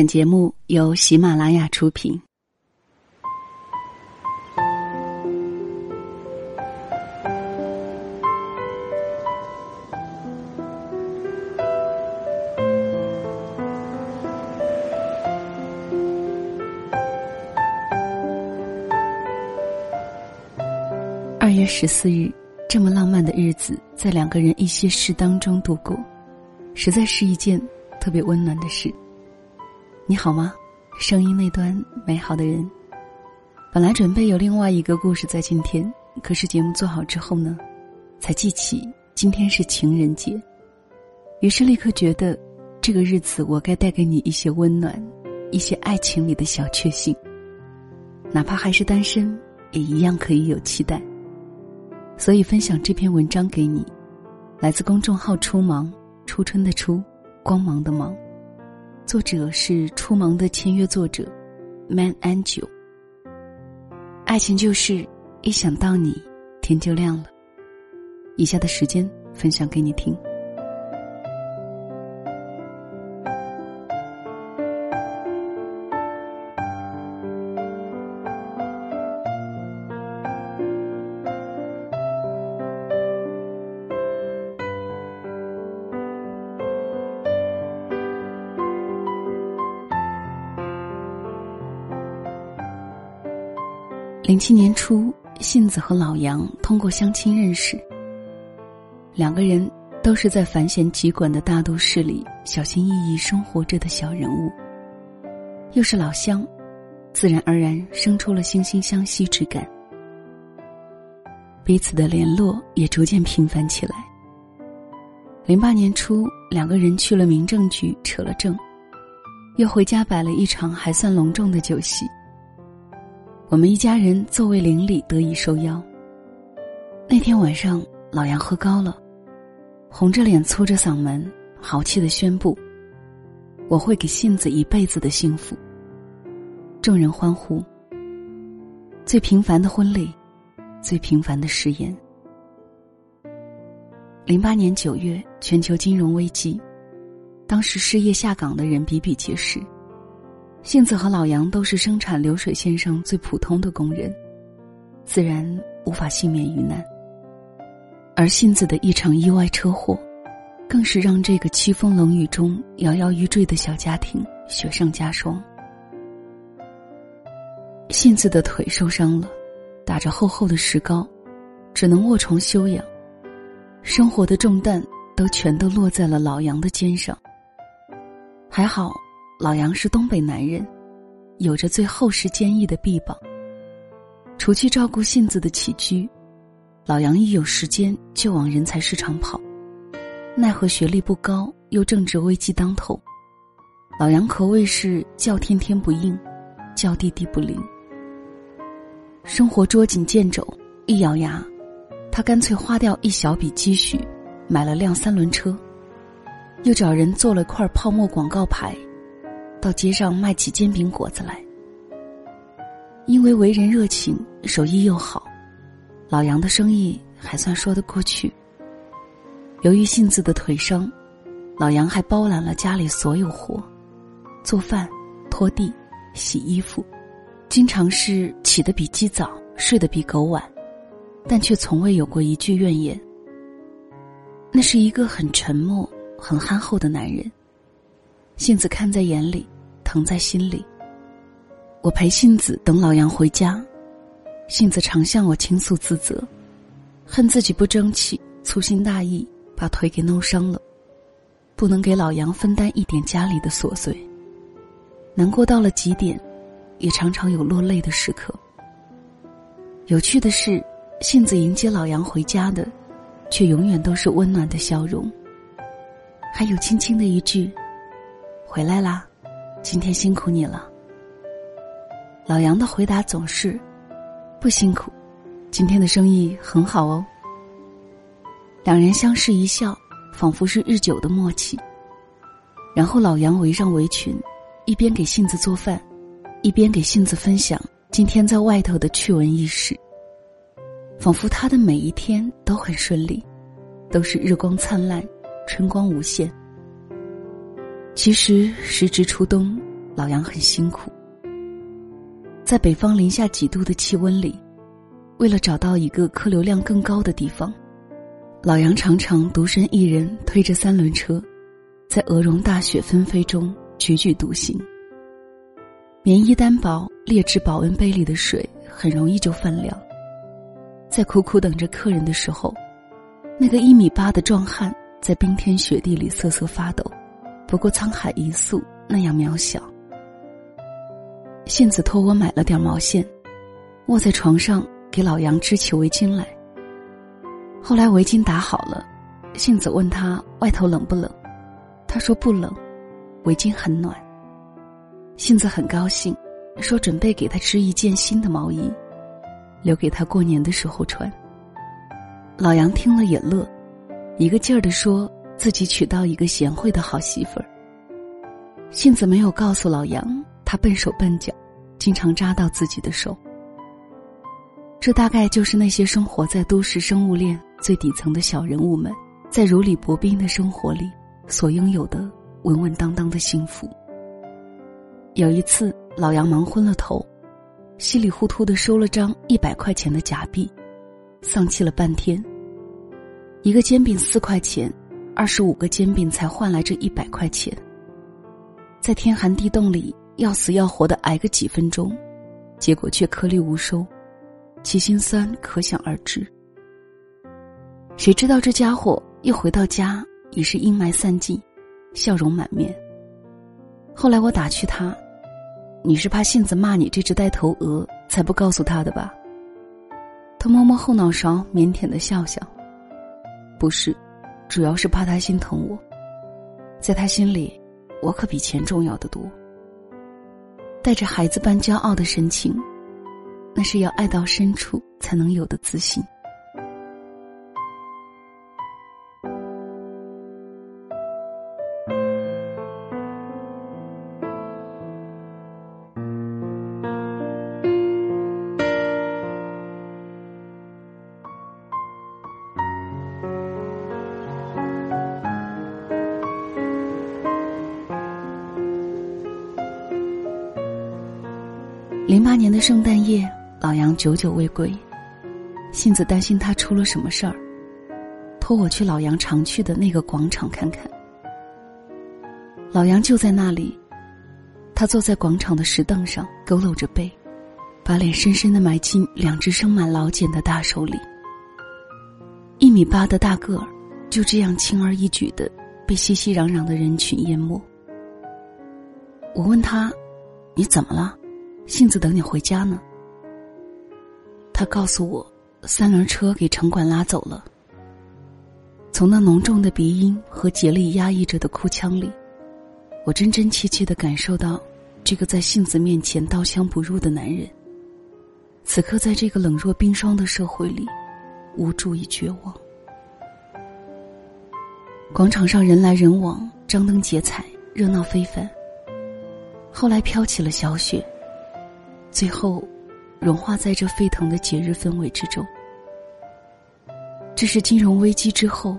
本节目由喜马拉雅出品。二月十四日，这么浪漫的日子，在两个人一些事当中度过，实在是一件特别温暖的事。你好吗？声音那端美好的人。本来准备有另外一个故事在今天，可是节目做好之后呢，才记起今天是情人节，于是立刻觉得，这个日子我该带给你一些温暖，一些爱情里的小确幸。哪怕还是单身，也一样可以有期待。所以分享这篇文章给你，来自公众号“初芒”，初春的初，光芒的芒，作者是《初萌》的签约作者，Man Angel。爱情就是一想到你，天就亮了。以下的时间分享给你听。零七年初，杏子和老杨通过相亲认识。两个人都是在繁弦急管的大都市里小心翼翼生活着的小人物，又是老乡，自然而然生出了惺惺相惜之感。彼此的联络也逐渐频繁起来。零八年初，两个人去了民政局扯了证，又回家摆了一场还算隆重的酒席。我们一家人作为邻里得以受邀。那天晚上，老杨喝高了，红着脸粗着嗓门，豪气的宣布：“我会给杏子一辈子的幸福。”众人欢呼。最平凡的婚礼，最平凡的誓言。零八年九月，全球金融危机，当时失业下岗的人比比皆是。杏子和老杨都是生产流水线上最普通的工人，自然无法幸免于难。而杏子的一场意外车祸，更是让这个凄风冷雨中摇摇欲坠的小家庭雪上加霜。杏子的腿受伤了，打着厚厚的石膏，只能卧床休养，生活的重担都全都落在了老杨的肩上。还好。老杨是东北男人，有着最厚实坚毅的臂膀。除去照顾杏子的起居，老杨一有时间就往人才市场跑。奈何学历不高，又正值危机当头，老杨可谓是叫天天不应，叫地地不灵。生活捉襟见肘，一咬牙，他干脆花掉一小笔积蓄，买了辆三轮车，又找人做了块泡沫广告牌。到街上卖起煎饼果子来。因为为人热情，手艺又好，老杨的生意还算说得过去。由于杏子的腿伤，老杨还包揽了家里所有活，做饭、拖地、洗衣服，经常是起得比鸡早，睡得比狗晚，但却从未有过一句怨言。那是一个很沉默、很憨厚的男人。杏子看在眼里，疼在心里。我陪杏子等老杨回家，杏子常向我倾诉自责，恨自己不争气、粗心大意，把腿给弄伤了，不能给老杨分担一点家里的琐碎。难过到了极点，也常常有落泪的时刻。有趣的是，杏子迎接老杨回家的，却永远都是温暖的笑容，还有轻轻的一句。回来啦，今天辛苦你了。老杨的回答总是不辛苦，今天的生意很好哦。两人相视一笑，仿佛是日久的默契。然后老杨围上围裙，一边给杏子做饭，一边给杏子分享今天在外头的趣闻轶事。仿佛他的每一天都很顺利，都是日光灿烂，春光无限。其实时值初冬，老杨很辛苦。在北方零下几度的气温里，为了找到一个客流量更高的地方，老杨常常独身一人推着三轮车，在鹅绒大雪纷飞中踽踽独行。棉衣单薄，劣质保温杯里的水很容易就泛凉。在苦苦等着客人的时候，那个一米八的壮汉在冰天雪地里瑟瑟发抖，不过沧海一粟那样渺小。杏子托我买了点毛线，卧在床上给老杨织起围巾来。后来围巾打好了，杏子问他外头冷不冷，他说不冷，围巾很暖。杏子很高兴，说准备给他织一件新的毛衣，留给他过年的时候穿。老杨听了也乐，一个劲儿的说自己娶到一个贤惠的好媳妇儿。杏子没有告诉老杨。他笨手笨脚，经常扎到自己的手。这大概就是那些生活在都市生物链最底层的小人物们，在如履薄冰的生活里所拥有的稳稳当当的幸福。有一次，老杨忙昏了头，稀里糊涂的收了张一百块钱的假币，丧气了半天。一个煎饼四块钱，二十五个煎饼才换来这一百块钱，在天寒地冻里。要死要活的挨个几分钟，结果却颗粒无收，其心酸可想而知。谁知道这家伙一回到家已是阴霾散尽，笑容满面。后来我打趣他：“你是怕杏子骂你这只呆头鹅，才不告诉他的吧？”他摸摸后脑勺，腼腆的笑笑：“不是，主要是怕他心疼我，在他心里，我可比钱重要的多。”带着孩子般骄傲的神情，那是要爱到深处才能有的自信。零八年的圣诞夜，老杨久久未归，杏子担心他出了什么事儿，托我去老杨常去的那个广场看看。老杨就在那里，他坐在广场的石凳上，佝偻着背，把脸深深的埋进两只生满老茧的大手里。一米八的大个儿，就这样轻而易举的被熙熙攘攘的人群淹没。我问他：“你怎么了？”杏子等你回家呢。他告诉我，三轮车给城管拉走了。从那浓重的鼻音和竭力压抑着的哭腔里，我真真切切的感受到，这个在杏子面前刀枪不入的男人，此刻在这个冷若冰霜的社会里，无助与绝望。广场上人来人往，张灯结彩，热闹非凡。后来飘起了小雪。最后，融化在这沸腾的节日氛围之中。这是金融危机之后，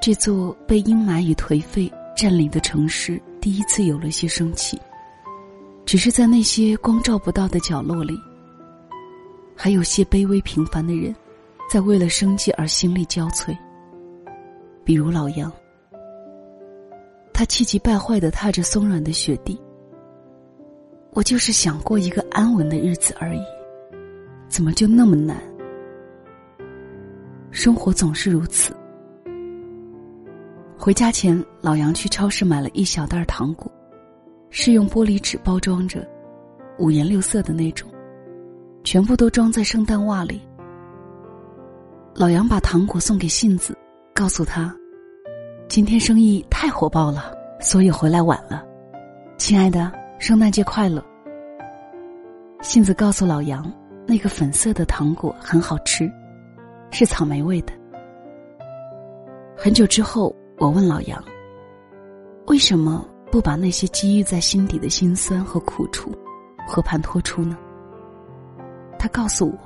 这座被阴霾与颓废占领的城市第一次有了些生气。只是在那些光照不到的角落里，还有些卑微平凡的人，在为了生计而心力交瘁。比如老杨，他气急败坏的踏着松软的雪地。我就是想过一个安稳的日子而已，怎么就那么难？生活总是如此。回家前，老杨去超市买了一小袋糖果，是用玻璃纸包装着，五颜六色的那种，全部都装在圣诞袜里。老杨把糖果送给杏子，告诉他：“今天生意太火爆了，所以回来晚了，亲爱的。”圣诞节快乐。杏子告诉老杨，那个粉色的糖果很好吃，是草莓味的。很久之后，我问老杨：“为什么不把那些积郁在心底的辛酸和苦楚，和盘托出呢？”他告诉我：“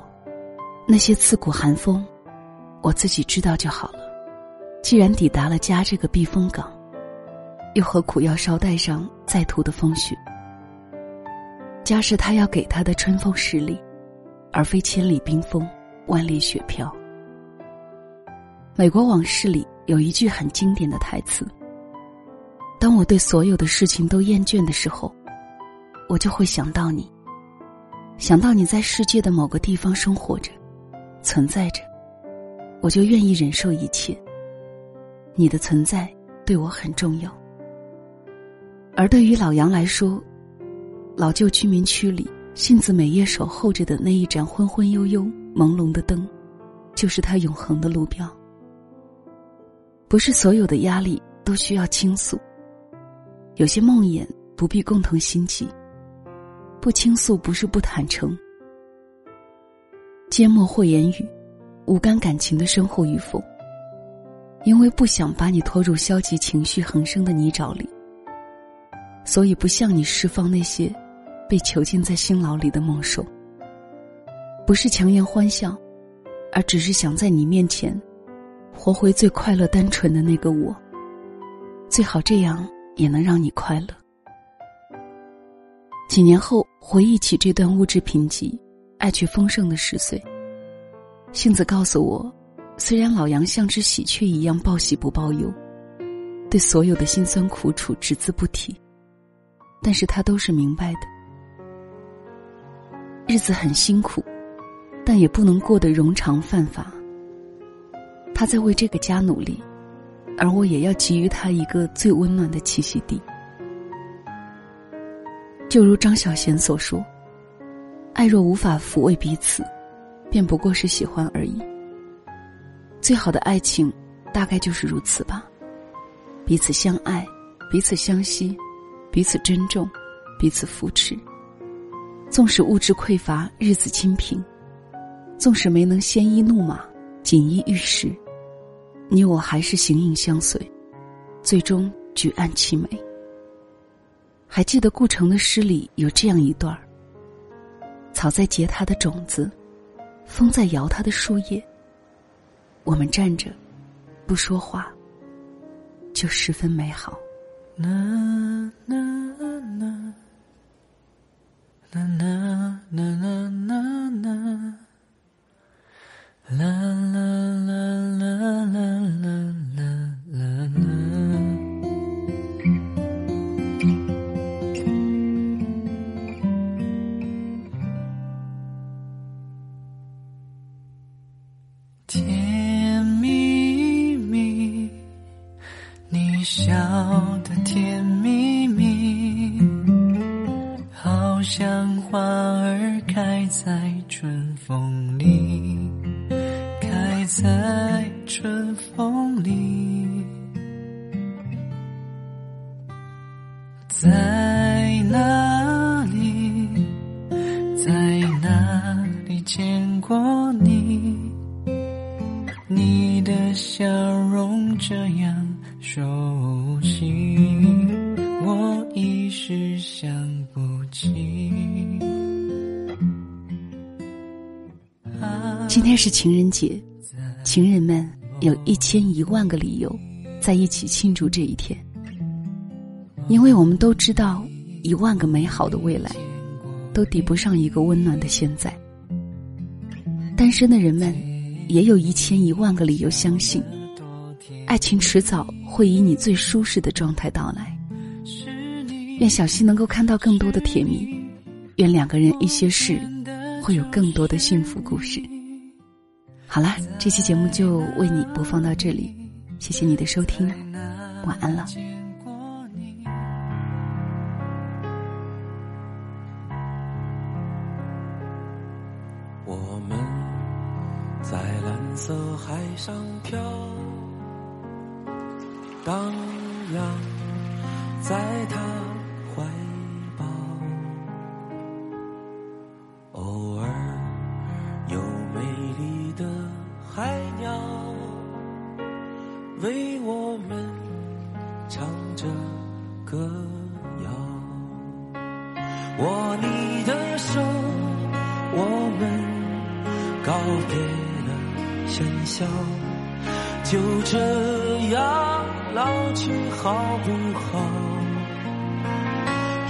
那些刺骨寒风，我自己知道就好了。既然抵达了家这个避风港，又何苦要捎带上再途的风雪？”家是他要给他的春风十里，而非千里冰封，万里雪飘。美国往事里有一句很经典的台词：“当我对所有的事情都厌倦的时候，我就会想到你，想到你在世界的某个地方生活着，存在着，我就愿意忍受一切。你的存在对我很重要。”而对于老杨来说，老旧居民区里杏子每夜守候着的那一盏昏昏悠悠、朦胧的灯，就是他永恒的路标。不是所有的压力都需要倾诉，有些梦魇不必共同心悸。不倾诉不是不坦诚，缄默或言语，无干感情的深厚与否。因为不想把你拖入消极情绪横生的泥沼里，所以不向你释放那些被囚禁在辛牢里的猛兽。不是强颜欢笑，而只是想在你面前。活回最快乐、单纯的那个我。最好这样也能让你快乐。几年后回忆起这段物质贫瘠、爱却丰盛的十岁，杏子告诉我，虽然老杨像只喜鹊一样报喜不报忧，对所有的辛酸苦楚只字不提，但是他都是明白的。日子很辛苦，但也不能过得冗长犯法。他在为这个家努力，而我也要给予他一个最温暖的栖息地。就如张小娴所说：“爱若无法抚慰彼此，便不过是喜欢而已。”最好的爱情，大概就是如此吧。彼此相爱，彼此相惜，彼此珍重，彼此扶持。纵使物质匮乏，日子清贫；纵使没能鲜衣怒马，锦衣玉食。你我还是形影相随，最终举案齐眉。还记得顾城的诗里有这样一段儿：草在结它的种子，风在摇它的树叶。我们站着，不说话，就十分美好。啦啦啦，啦啦啦啦啦，啦。在这样熟悉，我一时想不起。今天是情人节，情人们有一千一万个理由在一起庆祝这一天，因为我们都知道，一万个美好的未来都抵不上一个温暖的现在。单身的人们也有一千一万个理由相信，爱情迟早会以你最舒适的状态到来。愿小溪能够看到更多的甜蜜，愿两个人一些事会有更多的幸福故事。好啦，这期节目就为你播放到这里，谢谢你的收听，晚安了。我们在蓝色海上漂，荡漾在他怀好不好？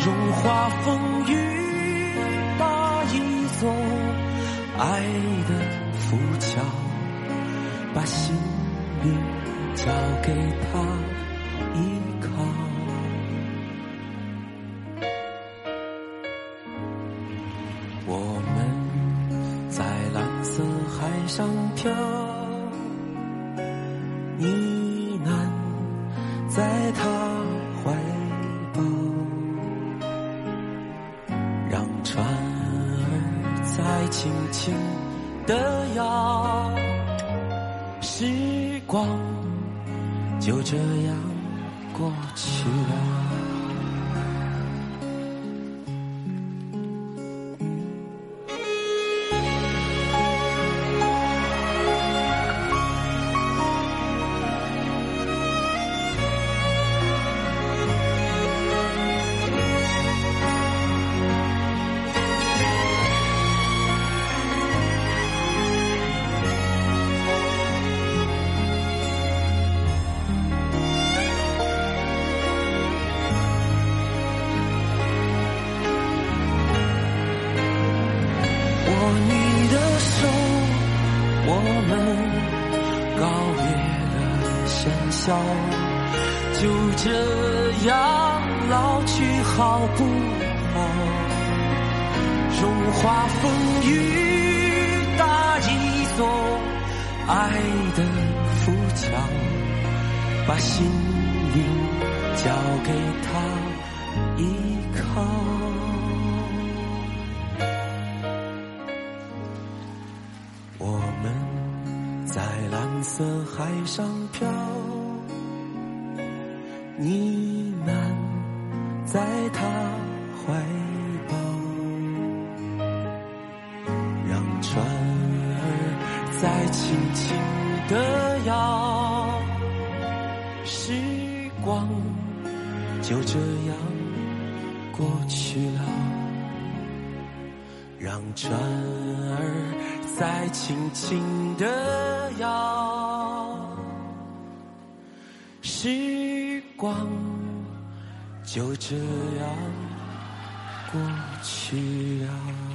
融化风雨把一座爱的浮桥，把心灵交给他一轻轻的摇，时光就这样过去了。这样老去好不好？荣华风雨搭一座爱的浮桥，把心灵交给他依靠。我们在蓝色海上漂，呢喃在他怀抱，让船儿再轻轻地摇，时光就这样过去了。让船儿再轻轻地摇，时光就这样过去了。